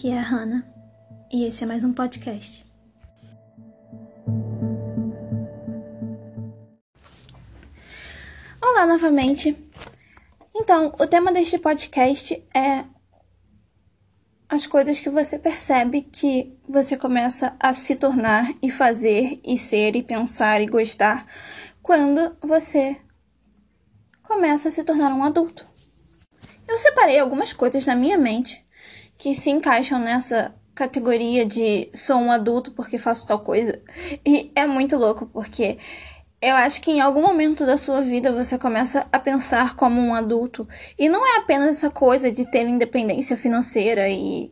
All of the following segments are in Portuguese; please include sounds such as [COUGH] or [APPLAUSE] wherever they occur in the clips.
Aqui é a Hannah e esse é mais um podcast. Olá novamente. Então, o tema deste podcast é as coisas que você percebe que você começa a se tornar e fazer e ser e pensar e gostar quando você começa a se tornar um adulto. Eu separei algumas coisas na minha mente que se encaixam nessa categoria de sou um adulto porque faço tal coisa. E é muito louco porque eu acho que em algum momento da sua vida você começa a pensar como um adulto. E não é apenas essa coisa de ter independência financeira e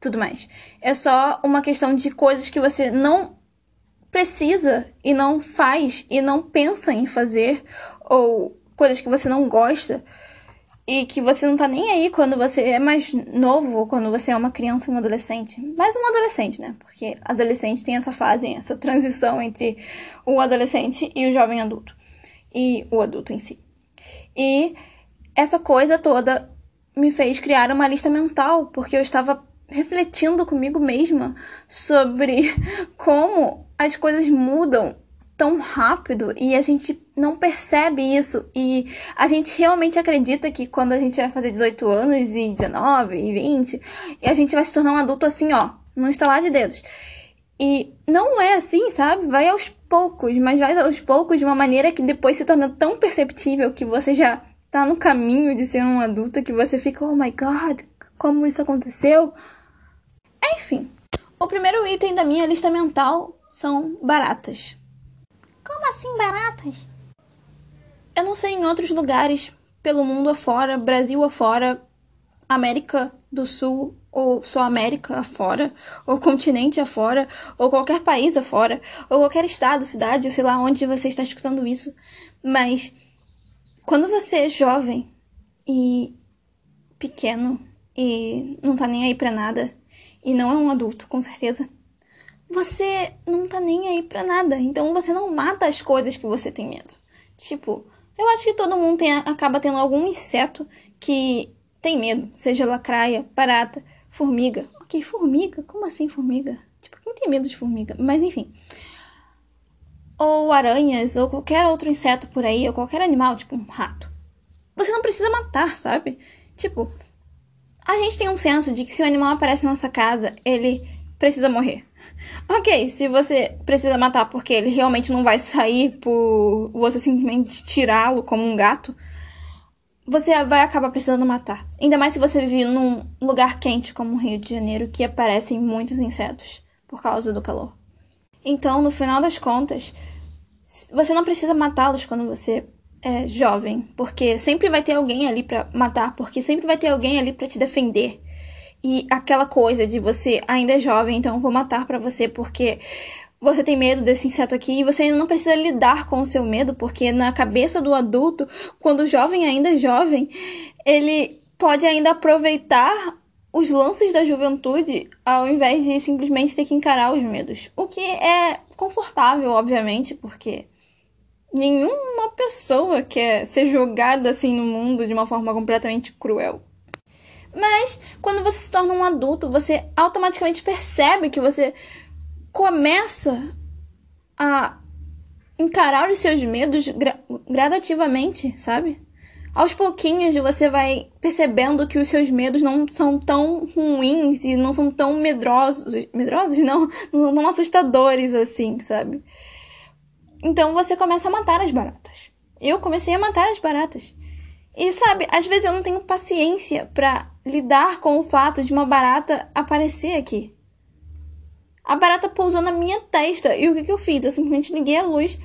tudo mais. É só uma questão de coisas que você não precisa e não faz e não pensa em fazer, ou coisas que você não gosta e que você não tá nem aí quando você é mais novo, quando você é uma criança um adolescente. Mais um adolescente, né? Porque adolescente tem essa fase, essa transição entre o adolescente e o jovem adulto. E o adulto em si. E essa coisa toda me fez criar uma lista mental, porque eu estava refletindo comigo mesma sobre [LAUGHS] como as coisas mudam tão rápido e a gente não percebe isso. E a gente realmente acredita que quando a gente vai fazer 18 anos e 19 e 20, e a gente vai se tornar um adulto assim, ó, num estalar de dedos. E não é assim, sabe? Vai aos poucos, mas vai aos poucos de uma maneira que depois se torna tão perceptível que você já tá no caminho de ser um adulto que você fica, oh my god, como isso aconteceu? Enfim, o primeiro item da minha lista mental são baratas. Como assim baratas? Eu não sei em outros lugares pelo mundo afora, Brasil afora, América do Sul, ou só América afora, ou continente afora, ou qualquer país afora, ou qualquer estado, cidade, sei lá onde você está escutando isso. Mas quando você é jovem e pequeno e não tá nem aí pra nada, e não é um adulto, com certeza você não tá nem aí pra nada. Então você não mata as coisas que você tem medo. Tipo, eu acho que todo mundo tem, acaba tendo algum inseto que tem medo. Seja lacraia, barata, formiga. Ok, formiga? Como assim formiga? Tipo, quem tem medo de formiga? Mas enfim. Ou aranhas, ou qualquer outro inseto por aí, ou qualquer animal, tipo um rato. Você não precisa matar, sabe? Tipo, a gente tem um senso de que se o animal aparece na nossa casa, ele precisa morrer. Ok, se você precisa matar porque ele realmente não vai sair por você simplesmente tirá-lo como um gato, você vai acabar precisando matar. Ainda mais se você vive num lugar quente como o Rio de Janeiro, que aparecem muitos insetos por causa do calor. Então, no final das contas, você não precisa matá-los quando você é jovem, porque sempre vai ter alguém ali para matar, porque sempre vai ter alguém ali para te defender. E aquela coisa de você ainda é jovem, então vou matar para você porque você tem medo desse inseto aqui e você ainda não precisa lidar com o seu medo, porque na cabeça do adulto, quando o jovem ainda é jovem, ele pode ainda aproveitar os lances da juventude ao invés de simplesmente ter que encarar os medos. O que é confortável, obviamente, porque nenhuma pessoa quer ser jogada assim no mundo de uma forma completamente cruel. Mas quando você se torna um adulto, você automaticamente percebe que você começa a encarar os seus medos gra gradativamente, sabe? Aos pouquinhos você vai percebendo que os seus medos não são tão ruins e não são tão medrosos. Medrosos? [LAUGHS] Não, não assustadores assim, sabe? Então você começa a matar as baratas. Eu comecei a matar as baratas. E sabe, às vezes eu não tenho paciência para lidar com o fato de uma barata aparecer aqui. A barata pousou na minha testa e o que, que eu fiz? Eu simplesmente liguei a luz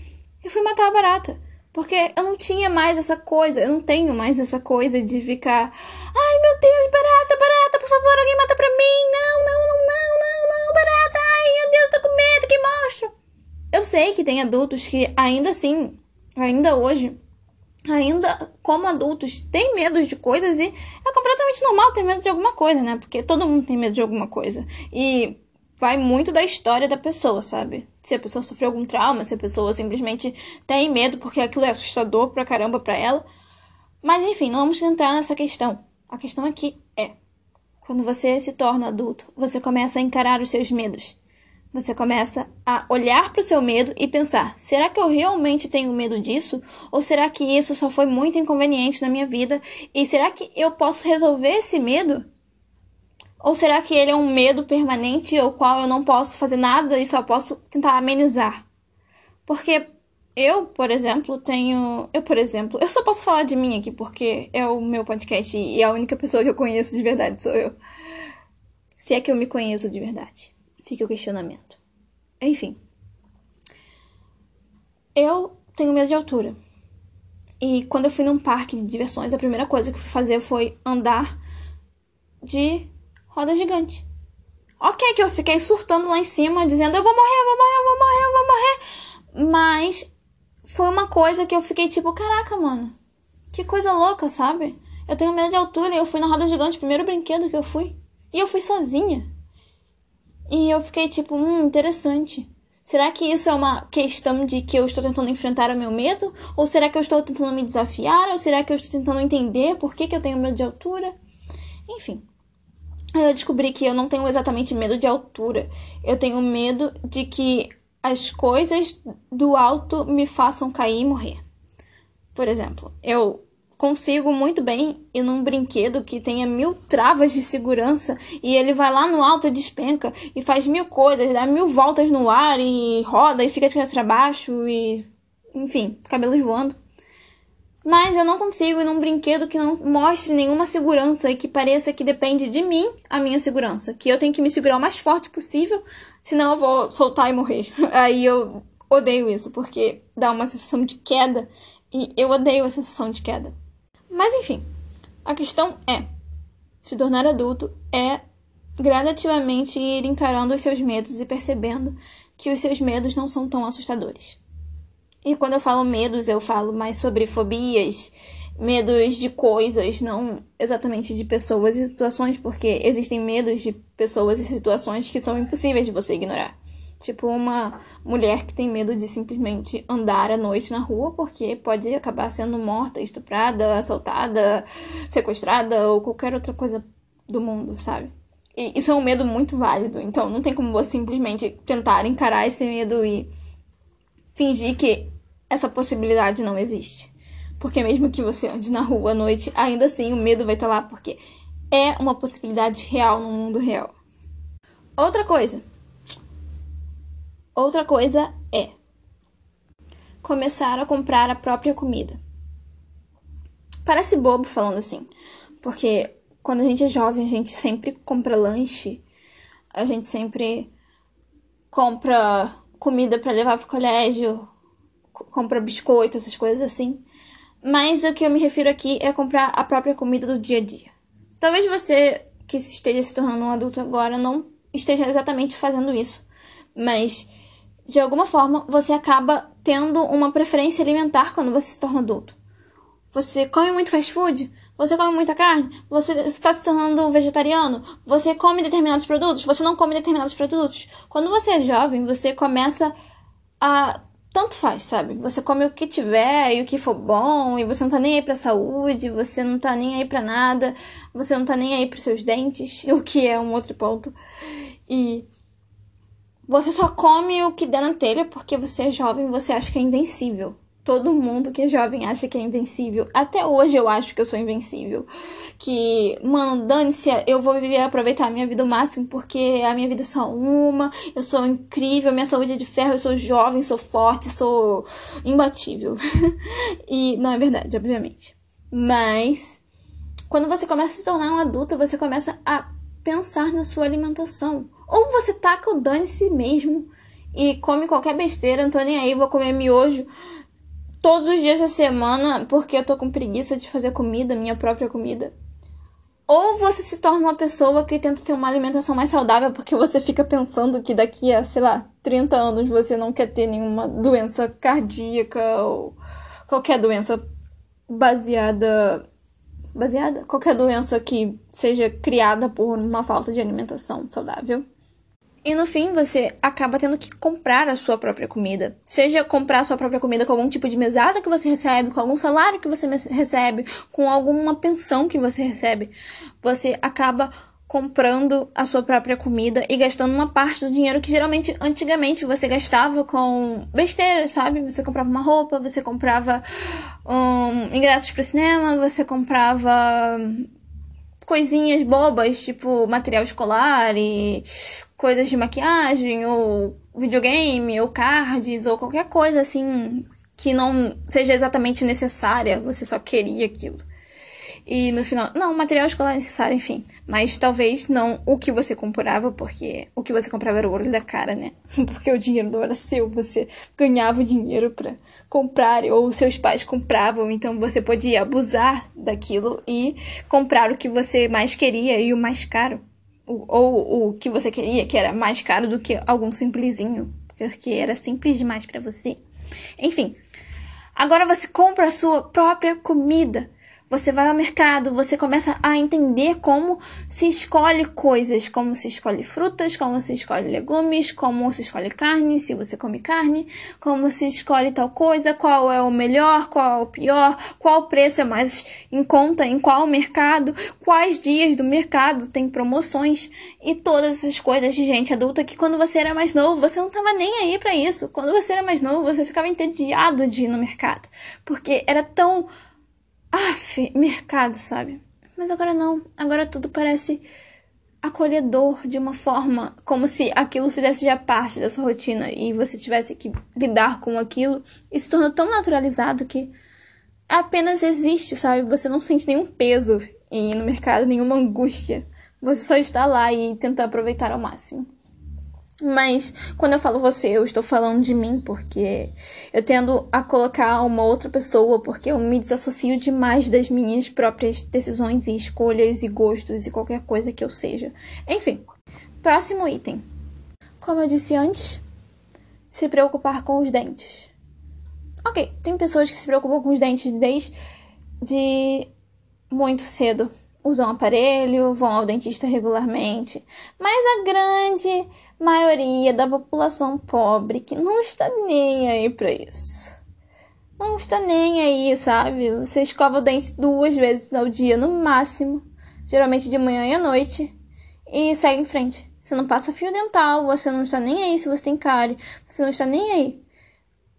e fui matar a barata. Porque eu não tinha mais essa coisa, eu não tenho mais essa coisa de ficar. Ai meu Deus, barata, barata, por favor, alguém mata pra mim. Não, não, não, não, não, não, barata. Ai meu Deus, tô com medo, que monstro. Eu sei que tem adultos que ainda assim, ainda hoje, ainda como adultos têm medo de coisas e é completamente normal ter medo de alguma coisa, né? Porque todo mundo tem medo de alguma coisa. E vai muito da história da pessoa, sabe? Se a pessoa sofreu algum trauma, se a pessoa simplesmente tem medo porque aquilo é assustador pra caramba pra ela. Mas enfim, não vamos entrar nessa questão. A questão aqui é: Quando você se torna adulto, você começa a encarar os seus medos. Você começa a olhar para o seu medo e pensar: será que eu realmente tenho medo disso? Ou será que isso só foi muito inconveniente na minha vida? E será que eu posso resolver esse medo? Ou será que ele é um medo permanente ao qual eu não posso fazer nada e só posso tentar amenizar? Porque eu, por exemplo, tenho. Eu, por exemplo, eu só posso falar de mim aqui porque é o meu podcast e a única pessoa que eu conheço de verdade sou eu. Se é que eu me conheço de verdade. Fica o questionamento. Enfim. Eu tenho medo de altura. E quando eu fui num parque de diversões, a primeira coisa que eu fui fazer foi andar de roda gigante. Ok, que eu fiquei surtando lá em cima, dizendo eu vou morrer, eu vou morrer, eu vou morrer, eu vou morrer. Mas foi uma coisa que eu fiquei tipo, caraca, mano. Que coisa louca, sabe? Eu tenho medo de altura e eu fui na roda gigante, primeiro brinquedo que eu fui. E eu fui sozinha. E eu fiquei tipo, hum, interessante. Será que isso é uma questão de que eu estou tentando enfrentar o meu medo? Ou será que eu estou tentando me desafiar? Ou será que eu estou tentando entender por que, que eu tenho medo de altura? Enfim. Eu descobri que eu não tenho exatamente medo de altura. Eu tenho medo de que as coisas do alto me façam cair e morrer. Por exemplo, eu consigo muito bem ir num brinquedo que tenha mil travas de segurança e ele vai lá no alto e despenca e faz mil coisas, dá mil voltas no ar e roda e fica de cabeça para baixo e enfim, cabelos voando. Mas eu não consigo ir num brinquedo que não mostre nenhuma segurança e que pareça que depende de mim a minha segurança. Que eu tenho que me segurar o mais forte possível, senão eu vou soltar e morrer. [LAUGHS] Aí eu odeio isso, porque dá uma sensação de queda e eu odeio a sensação de queda. Mas enfim, a questão é: se tornar adulto é gradativamente ir encarando os seus medos e percebendo que os seus medos não são tão assustadores. E quando eu falo medos, eu falo mais sobre fobias, medos de coisas, não exatamente de pessoas e situações, porque existem medos de pessoas e situações que são impossíveis de você ignorar. Tipo, uma mulher que tem medo de simplesmente andar à noite na rua porque pode acabar sendo morta, estuprada, assaltada, sequestrada ou qualquer outra coisa do mundo, sabe? E isso é um medo muito válido. Então, não tem como você simplesmente tentar encarar esse medo e fingir que essa possibilidade não existe. Porque mesmo que você ande na rua à noite, ainda assim o medo vai estar lá porque é uma possibilidade real no mundo real. Outra coisa, Outra coisa é começar a comprar a própria comida. Parece bobo falando assim, porque quando a gente é jovem, a gente sempre compra lanche, a gente sempre compra comida para levar pro colégio, compra biscoito, essas coisas assim. Mas o que eu me refiro aqui é comprar a própria comida do dia a dia. Talvez você que esteja se tornando um adulto agora não esteja exatamente fazendo isso, mas de alguma forma, você acaba tendo uma preferência alimentar quando você se torna adulto. Você come muito fast food? Você come muita carne? Você está se tornando vegetariano? Você come determinados produtos? Você não come determinados produtos? Quando você é jovem, você começa a. Tanto faz, sabe? Você come o que tiver e o que for bom, e você não tá nem aí pra saúde, você não tá nem aí pra nada, você não tá nem aí pros seus dentes, [LAUGHS] o que é um outro ponto. E você só come o que der na telha porque você é jovem e você acha que é invencível. Todo mundo que é jovem acha que é invencível. Até hoje eu acho que eu sou invencível. Que, mano, dane-se, eu vou viver aproveitar a minha vida o máximo porque a minha vida é só uma. Eu sou incrível, minha saúde é de ferro, eu sou jovem, sou forte, sou imbatível. [LAUGHS] e não é verdade, obviamente. Mas, quando você começa a se tornar um adulto, você começa a pensar na sua alimentação. Ou você taca o dane-se mesmo e come qualquer besteira, não tô nem aí, vou comer miojo todos os dias da semana porque eu tô com preguiça de fazer comida, minha própria comida. Ou você se torna uma pessoa que tenta ter uma alimentação mais saudável porque você fica pensando que daqui a, sei lá, 30 anos você não quer ter nenhuma doença cardíaca ou qualquer doença baseada baseada qualquer doença que seja criada por uma falta de alimentação saudável. E no fim, você acaba tendo que comprar a sua própria comida. Seja comprar a sua própria comida com algum tipo de mesada que você recebe, com algum salário que você recebe, com alguma pensão que você recebe. Você acaba comprando a sua própria comida e gastando uma parte do dinheiro que geralmente antigamente você gastava com besteira, sabe? Você comprava uma roupa, você comprava um, ingressos para cinema, você comprava coisinhas bobas, tipo material escolar e coisas de maquiagem, ou videogame, ou cards, ou qualquer coisa assim que não seja exatamente necessária, você só queria aquilo. E no final, não, material escolar é necessário, enfim. Mas talvez não o que você comprava, porque o que você comprava era o olho da cara, né? [LAUGHS] Porque o dinheiro não era seu, você ganhava o dinheiro para comprar, ou seus pais compravam, então você podia abusar daquilo e comprar o que você mais queria e o mais caro. Ou o que você queria, que era mais caro do que algum simplesinho, porque era simples demais para você. Enfim, agora você compra a sua própria comida você vai ao mercado, você começa a entender como se escolhe coisas, como se escolhe frutas, como se escolhe legumes, como se escolhe carne, se você come carne, como se escolhe tal coisa, qual é o melhor, qual é o pior, qual preço é mais em conta, em qual mercado, quais dias do mercado tem promoções e todas essas coisas de gente adulta que quando você era mais novo, você não tava nem aí para isso. Quando você era mais novo, você ficava entediado de ir no mercado, porque era tão Aff, mercado, sabe? Mas agora não. Agora tudo parece acolhedor de uma forma como se aquilo fizesse já parte da sua rotina e você tivesse que lidar com aquilo e se tornou tão naturalizado que apenas existe, sabe? Você não sente nenhum peso em ir no mercado, nenhuma angústia. Você só está lá e tenta aproveitar ao máximo. Mas quando eu falo você, eu estou falando de mim, porque eu tendo a colocar uma outra pessoa, porque eu me desassocio demais das minhas próprias decisões e escolhas e gostos e qualquer coisa que eu seja. Enfim, próximo item. Como eu disse antes, se preocupar com os dentes. Ok, tem pessoas que se preocupam com os dentes desde de muito cedo usam aparelho, vão ao dentista regularmente, mas a grande maioria da população pobre que não está nem aí para isso. Não está nem aí, sabe? Você escova o dente duas vezes ao dia no máximo, geralmente de manhã e à noite, e segue em frente. Você não passa fio dental, você não está nem aí se você tem cárie, você não está nem aí.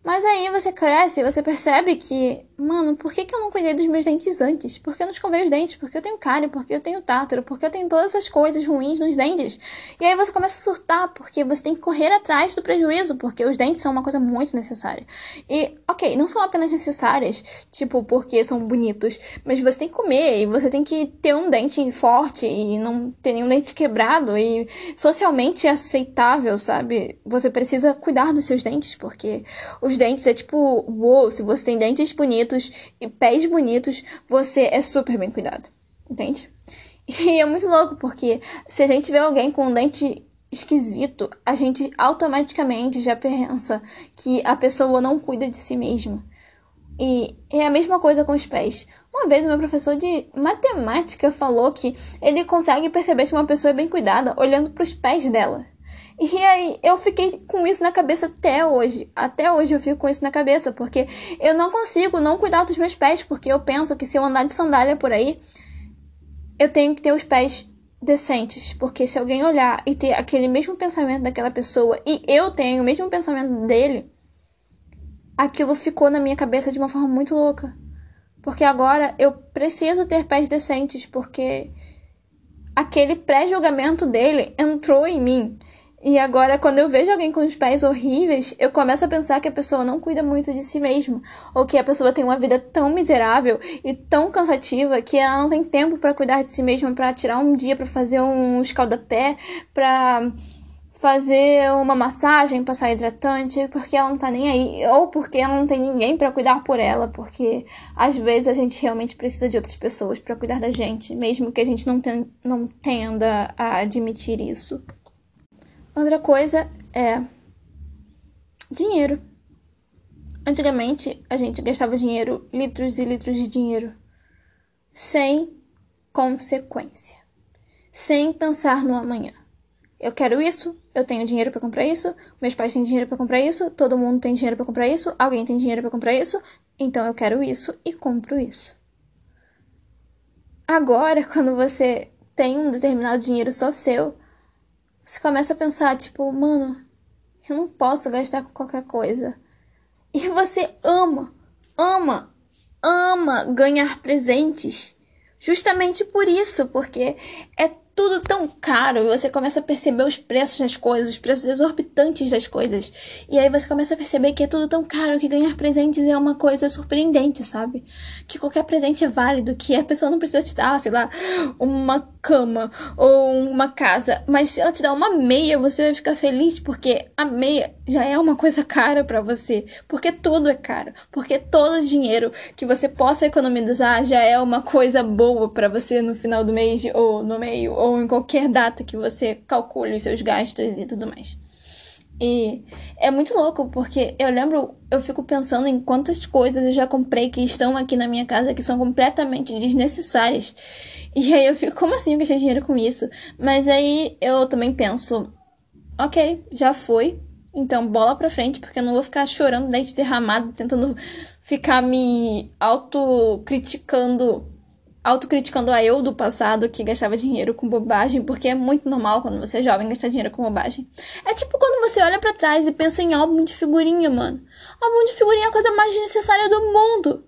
Mas aí você cresce você percebe que, mano, por que, que eu não cuidei dos meus dentes antes? Por que eu não escovei os dentes? Porque eu tenho cárie, porque eu tenho tátaro, porque eu tenho todas essas coisas ruins nos dentes. E aí você começa a surtar, porque você tem que correr atrás do prejuízo, porque os dentes são uma coisa muito necessária. E, ok, não são apenas necessárias, tipo, porque são bonitos, mas você tem que comer e você tem que ter um dente forte e não ter nenhum dente quebrado e socialmente aceitável, sabe? Você precisa cuidar dos seus dentes, porque os dentes é tipo, uou, se você tem dentes bonitos e pés bonitos, você é super bem cuidado. Entende? [LAUGHS] E é muito louco, porque se a gente vê alguém com um dente esquisito, a gente automaticamente já pensa que a pessoa não cuida de si mesma. E é a mesma coisa com os pés. Uma vez, meu professor de matemática falou que ele consegue perceber se uma pessoa é bem cuidada olhando para os pés dela. E aí eu fiquei com isso na cabeça até hoje. Até hoje eu fico com isso na cabeça, porque eu não consigo não cuidar dos meus pés, porque eu penso que se eu andar de sandália por aí, eu tenho que ter os pés decentes, porque se alguém olhar e ter aquele mesmo pensamento daquela pessoa e eu tenho o mesmo pensamento dele, aquilo ficou na minha cabeça de uma forma muito louca. Porque agora eu preciso ter pés decentes, porque aquele pré-julgamento dele entrou em mim. E agora, quando eu vejo alguém com os pés horríveis, eu começo a pensar que a pessoa não cuida muito de si mesma, ou que a pessoa tem uma vida tão miserável e tão cansativa que ela não tem tempo para cuidar de si mesma, para tirar um dia para fazer um escaldapé, para fazer uma massagem, passar hidratante, porque ela não tá nem aí, ou porque ela não tem ninguém para cuidar por ela, porque às vezes a gente realmente precisa de outras pessoas para cuidar da gente, mesmo que a gente não, não tenda a admitir isso. Outra coisa é dinheiro. Antigamente a gente gastava dinheiro, litros e litros de dinheiro, sem consequência, sem pensar no amanhã. Eu quero isso, eu tenho dinheiro para comprar isso, meus pais têm dinheiro para comprar isso, todo mundo tem dinheiro para comprar isso, alguém tem dinheiro para comprar isso, então eu quero isso e compro isso. Agora, [LAUGHS] quando você tem um determinado dinheiro só seu, você começa a pensar, tipo, mano, eu não posso gastar com qualquer coisa. E você ama, ama, ama ganhar presentes. Justamente por isso, porque é tudo tão caro e você começa a perceber os preços das coisas, os preços exorbitantes das coisas. E aí você começa a perceber que é tudo tão caro que ganhar presentes é uma coisa surpreendente, sabe? Que qualquer presente é válido, que a pessoa não precisa te dar, sei lá, uma cama ou uma casa, mas se ela te dá uma meia, você vai ficar feliz porque a meia já é uma coisa cara para você, porque tudo é caro, porque todo dinheiro que você possa economizar já é uma coisa boa para você no final do mês ou no meio ou ou em qualquer data que você calcule os seus gastos e tudo mais. E é muito louco, porque eu lembro, eu fico pensando em quantas coisas eu já comprei que estão aqui na minha casa que são completamente desnecessárias. E aí eu fico, como assim eu gastei dinheiro com isso? Mas aí eu também penso, ok, já foi. Então bola pra frente, porque eu não vou ficar chorando leite derramado, tentando ficar me autocriticando autocriticando a eu do passado que gastava dinheiro com bobagem, porque é muito normal quando você é jovem gastar dinheiro com bobagem. É tipo quando você olha para trás e pensa em álbum de figurinha, mano. Álbum de figurinha é a coisa mais necessária do mundo.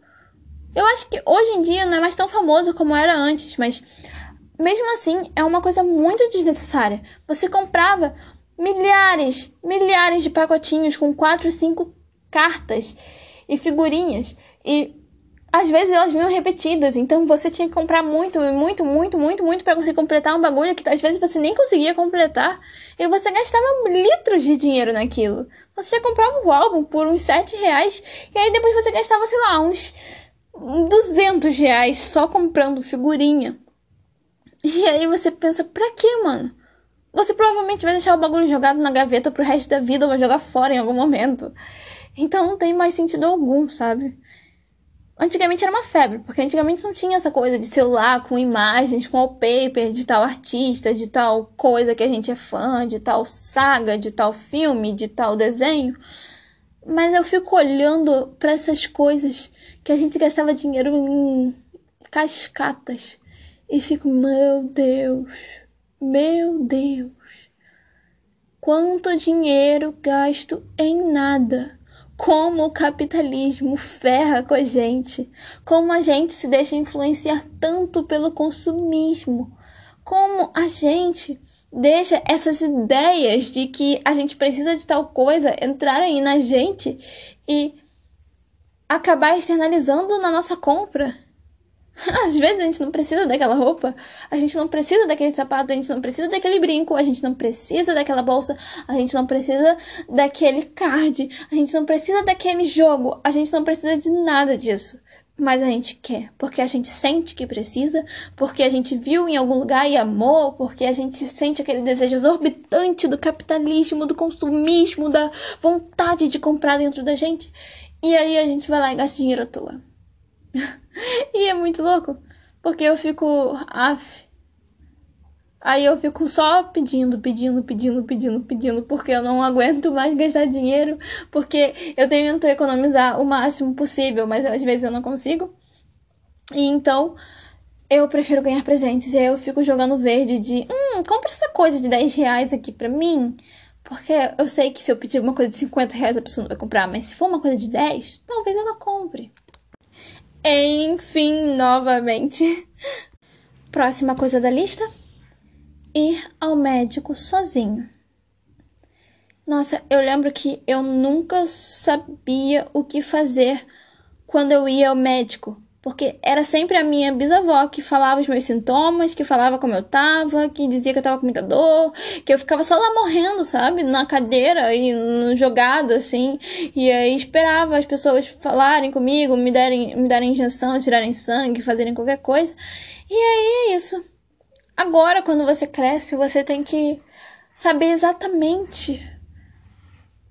Eu acho que hoje em dia não é mais tão famoso como era antes, mas mesmo assim é uma coisa muito desnecessária. Você comprava milhares, milhares de pacotinhos com quatro, cinco cartas e figurinhas e às vezes elas vinham repetidas, então você tinha que comprar muito, muito, muito, muito, muito para conseguir completar um bagulho que às vezes você nem conseguia completar. E você gastava litros de dinheiro naquilo. Você já comprava o álbum por uns 7 reais, e aí depois você gastava, sei lá, uns 200 reais só comprando figurinha. E aí você pensa, pra quê, mano? Você provavelmente vai deixar o bagulho jogado na gaveta pro resto da vida ou vai jogar fora em algum momento. Então não tem mais sentido algum, sabe? Antigamente era uma febre, porque antigamente não tinha essa coisa de celular com imagens, com wallpaper de tal artista, de tal coisa que a gente é fã, de tal saga, de tal filme, de tal desenho. Mas eu fico olhando para essas coisas que a gente gastava dinheiro em cascatas e fico, meu Deus, meu Deus, quanto dinheiro gasto em nada como o capitalismo ferra com a gente, como a gente se deixa influenciar tanto pelo consumismo, como a gente deixa essas ideias de que a gente precisa de tal coisa entrarem na gente e acabar externalizando na nossa compra. Às vezes a gente não precisa daquela roupa, a gente não precisa daquele sapato, a gente não precisa daquele brinco, a gente não precisa daquela bolsa, a gente não precisa daquele card, a gente não precisa daquele jogo, a gente não precisa de nada disso. Mas a gente quer, porque a gente sente que precisa, porque a gente viu em algum lugar e amou, porque a gente sente aquele desejo exorbitante do capitalismo, do consumismo, da vontade de comprar dentro da gente. E aí a gente vai lá e gasta dinheiro à toa. [LAUGHS] e é muito louco, porque eu fico. Af. Aí eu fico só pedindo, pedindo, pedindo, pedindo, pedindo, porque eu não aguento mais gastar dinheiro, porque eu tento economizar o máximo possível, mas às vezes eu não consigo. E então eu prefiro ganhar presentes. E aí eu fico jogando verde de, hum, compra essa coisa de 10 reais aqui pra mim. Porque eu sei que se eu pedir uma coisa de 50 reais a pessoa não vai comprar, mas se for uma coisa de 10, talvez ela compre. Enfim, novamente. Próxima coisa da lista: ir ao médico sozinho. Nossa, eu lembro que eu nunca sabia o que fazer quando eu ia ao médico. Porque era sempre a minha bisavó que falava os meus sintomas, que falava como eu tava, que dizia que eu tava com muita dor, que eu ficava só lá morrendo, sabe? Na cadeira e jogada, assim. E aí esperava as pessoas falarem comigo, me darem, me darem injeção, tirarem sangue, fazerem qualquer coisa. E aí é isso. Agora, quando você cresce, você tem que saber exatamente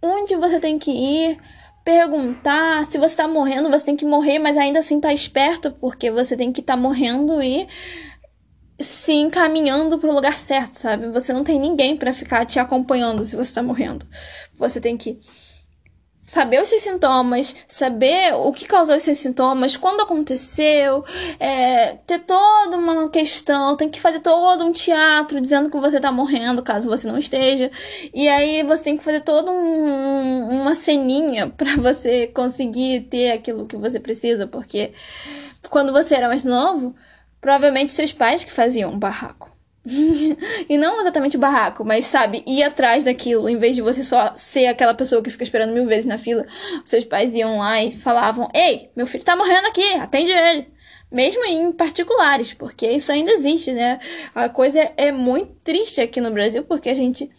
onde você tem que ir perguntar. Se você tá morrendo, você tem que morrer, mas ainda assim tá esperto, porque você tem que estar tá morrendo e se encaminhando para o lugar certo, sabe? Você não tem ninguém para ficar te acompanhando se você tá morrendo. Você tem que saber os seus sintomas, saber o que causou os seus sintomas, quando aconteceu, é, ter toda uma questão, tem que fazer todo um teatro dizendo que você tá morrendo, caso você não esteja. E aí você tem que fazer toda um, uma ceninha [LAUGHS] para você conseguir ter aquilo que você precisa, porque quando você era mais novo, provavelmente seus pais que faziam um barraco. [LAUGHS] e não exatamente o barraco, mas sabe, ir atrás daquilo, em vez de você só ser aquela pessoa que fica esperando mil vezes na fila, seus pais iam lá e falavam: Ei, meu filho tá morrendo aqui, atende ele. Mesmo em particulares, porque isso ainda existe, né? A coisa é muito triste aqui no Brasil, porque a gente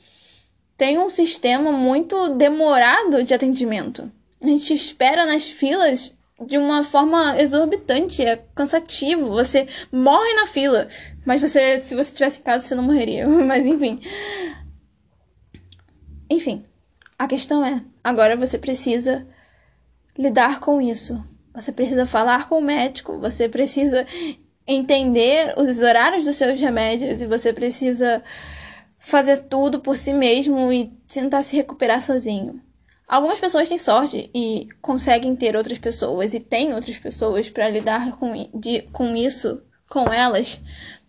tem um sistema muito demorado de atendimento. A gente espera nas filas de uma forma exorbitante, é cansativo. Você morre na fila, mas você, se você tivesse em casa, você não morreria. [LAUGHS] Mas enfim. Enfim, a questão é, agora você precisa lidar com isso. Você precisa falar com o médico, você precisa entender os horários dos seus remédios e você precisa fazer tudo por si mesmo e tentar se recuperar sozinho. Algumas pessoas têm sorte e conseguem ter outras pessoas e têm outras pessoas para lidar com, de, com isso, com elas,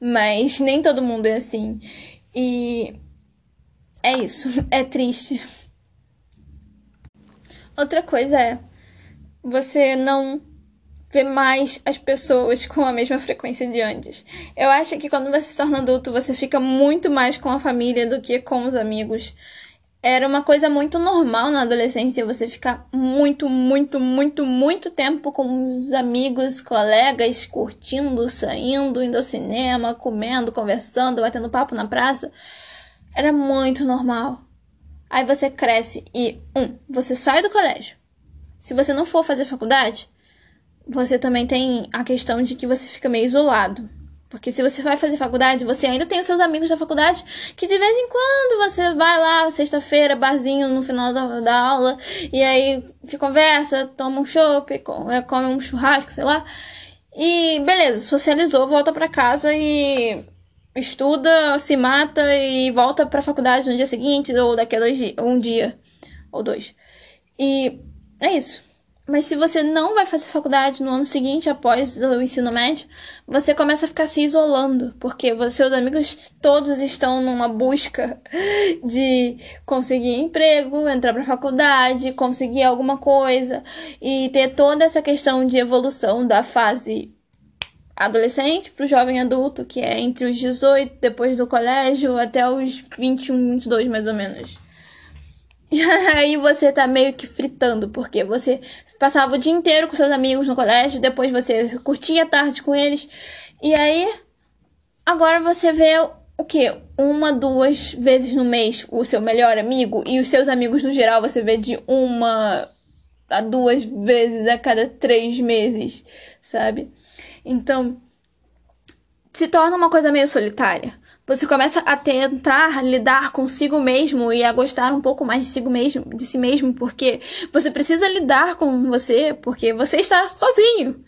mas nem todo mundo é assim. E é isso, [LAUGHS] é triste. Outra coisa é você não vê mais as pessoas com a mesma frequência de antes. Eu acho que quando você se torna adulto, você fica muito mais com a família do que com os amigos era uma coisa muito normal na adolescência você ficar muito, muito, muito, muito tempo com os amigos, colegas, curtindo, saindo, indo ao cinema, comendo, conversando, batendo papo na praça. Era muito normal. Aí você cresce e, um, você sai do colégio. Se você não for fazer faculdade, você também tem a questão de que você fica meio isolado. Porque se você vai fazer faculdade, você ainda tem os seus amigos da faculdade que de vez em quando você vai lá, sexta-feira, barzinho no final da, da aula, e aí conversa, toma um chopp, é, come um churrasco, sei lá. E beleza, socializou, volta para casa e estuda, se mata e volta pra faculdade no dia seguinte, ou daqui a dois dias, um dia, ou dois. E é isso. Mas se você não vai fazer faculdade no ano seguinte, após o ensino médio, você começa a ficar se isolando, porque seus amigos todos estão numa busca [LAUGHS] de conseguir emprego, entrar para faculdade, conseguir alguma coisa e ter toda essa questão de evolução da fase adolescente para o jovem adulto, que é entre os 18, depois do colégio, até os 21, 22 mais ou menos. [LAUGHS] E aí você tá meio que fritando, porque você passava o dia inteiro com seus amigos no colégio, depois você curtia a tarde com eles. E aí agora você vê o que? Uma, duas vezes no mês o seu melhor amigo e os seus amigos no geral você vê de uma a duas vezes a cada três meses, sabe? Então se torna uma coisa meio solitária você começa a tentar lidar consigo mesmo e a gostar um pouco mais de si mesmo, de si mesmo, porque você precisa lidar com você, porque você está sozinho.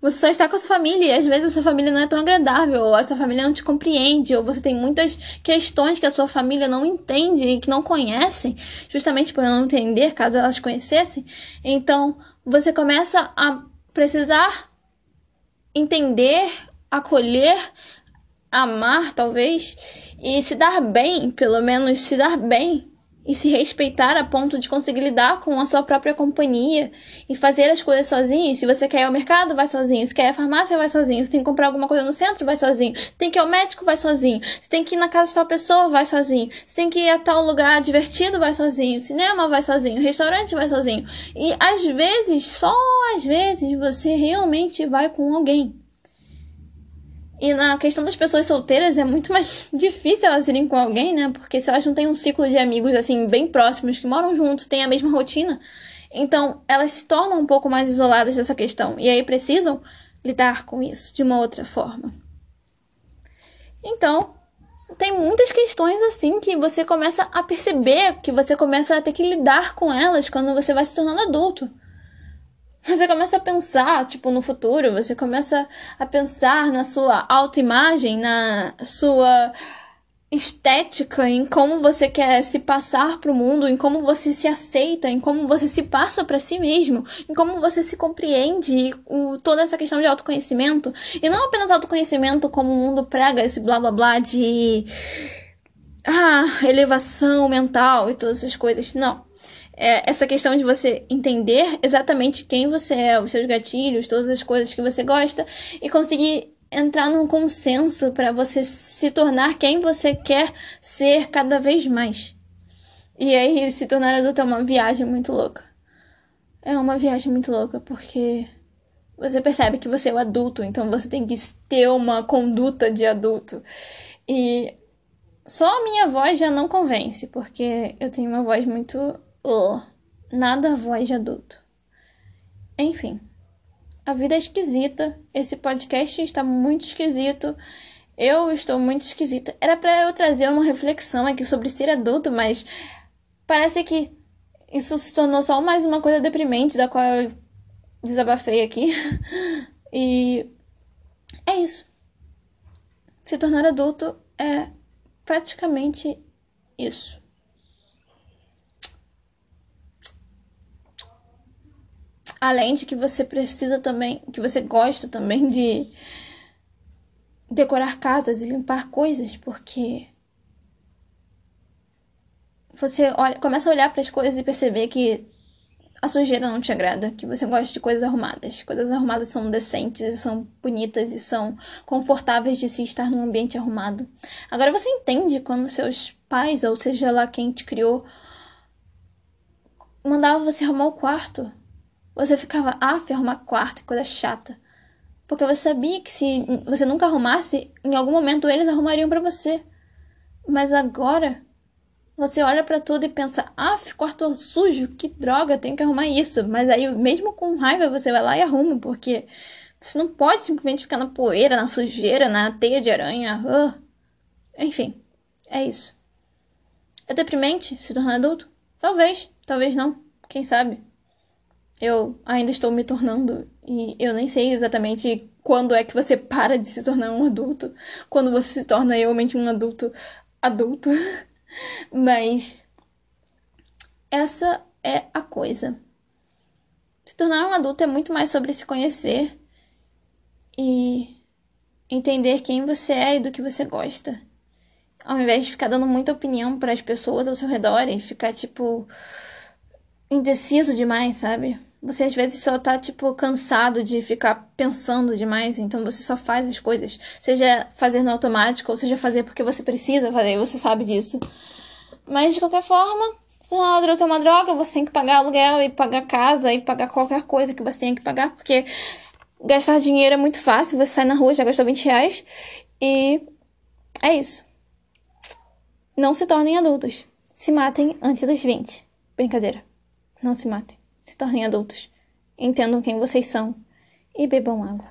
Você só está com a sua família e às vezes a sua família não é tão agradável, ou a sua família não te compreende, ou você tem muitas questões que a sua família não entende e que não conhecem, justamente por não entender, caso elas conhecessem. Então, você começa a precisar entender, acolher amar, talvez, e se dar bem, pelo menos se dar bem, e se respeitar a ponto de conseguir lidar com a sua própria companhia e fazer as coisas sozinho. Se você quer ir ao mercado, vai sozinho. Se quer ir à farmácia, vai sozinho. Se tem que comprar alguma coisa no centro, vai sozinho. Se tem que ir ao médico, vai sozinho. Se tem que ir na casa de tal pessoa, vai sozinho. Se tem que ir a tal lugar divertido, vai sozinho. Cinema, vai sozinho. Restaurante, vai sozinho. E às vezes, só às vezes, você realmente vai com alguém. E na questão das pessoas solteiras é muito mais [LAUGHS] difícil elas irem com alguém, né? Porque se elas não têm um ciclo de amigos assim bem próximos que moram juntos, têm a mesma rotina, então elas se tornam um pouco mais isoladas dessa questão e aí precisam lidar com isso de uma outra forma. Então, tem muitas questões assim que você começa a perceber, que você começa a ter que lidar com elas quando você vai se tornando adulto. Você começa a pensar, tipo, no futuro, você começa a pensar na sua autoimagem, na sua estética, em como você quer se passar para o mundo, em como você se aceita, em como você se passa para si mesmo, em como você se compreende, o, toda essa questão de autoconhecimento, e não apenas autoconhecimento como o mundo prega esse blá blá blá de ah, elevação mental e todas essas coisas. Não. É essa questão de você entender exatamente quem você é, os seus gatilhos, todas as coisas que você gosta e conseguir entrar num consenso para você se tornar quem você quer ser cada vez mais. E aí, se tornar adulto é uma viagem muito louca. É uma viagem muito louca, porque você percebe que você é o adulto, então você tem que ter uma conduta de adulto. E só a minha voz já não convence, porque eu tenho uma voz muito. Oh, nada voz de adulto. Enfim. A vida é esquisita. Esse podcast está muito esquisito. Eu estou muito esquisita. Era para eu trazer uma reflexão aqui sobre ser adulto, mas parece que isso se tornou só mais uma coisa deprimente da qual eu desabafei aqui. [LAUGHS] e é isso. Se tornar adulto é praticamente isso. Além de que você precisa também, que você gosta também de decorar casas e limpar coisas, porque você olha, começa a olhar para as coisas e perceber que a sujeira não te agrada, que você gosta de coisas arrumadas. Coisas arrumadas são decentes, são bonitas e são confortáveis de se estar num ambiente arrumado. Agora você entende quando seus pais, ou seja lá quem te criou, mandava você arrumar o quarto. Você ficava, ah, arrumar quarto, coisa chata. Porque você sabia que se você nunca arrumasse, em algum momento eles arrumariam para você. Mas agora, você olha para tudo e pensa, ah, quarto sujo, que droga, tenho que arrumar isso. Mas aí, mesmo com raiva, você vai lá e arruma, porque você não pode simplesmente ficar na poeira, na sujeira, na teia de aranha. Uh. Enfim, é isso. É deprimente se tornar adulto? Talvez, talvez não. Quem sabe? Eu ainda estou me tornando e eu nem sei exatamente quando é que você para de se tornar um adulto, quando você se torna realmente um adulto adulto. [LAUGHS] Mas essa é a coisa. Se tornar um adulto é muito mais sobre se conhecer e entender quem você é e do que você gosta. Ao invés de ficar dando muita opinião para as pessoas ao seu redor e ficar tipo indeciso demais, sabe? Você às vezes só tá, tipo, cansado de ficar pensando demais, então você só faz as coisas. Seja fazer no automático, ou seja fazer porque você precisa fazer, você sabe disso. Mas de qualquer forma, se uma droga é uma droga, você tem que pagar aluguel e pagar casa e pagar qualquer coisa que você tenha que pagar, porque gastar dinheiro é muito fácil, você sai na rua já gastou 20 reais. E é isso. Não se tornem adultos. Se matem antes dos 20. Brincadeira. Não se matem se tornem adultos, entendam quem vocês são. E bebam água.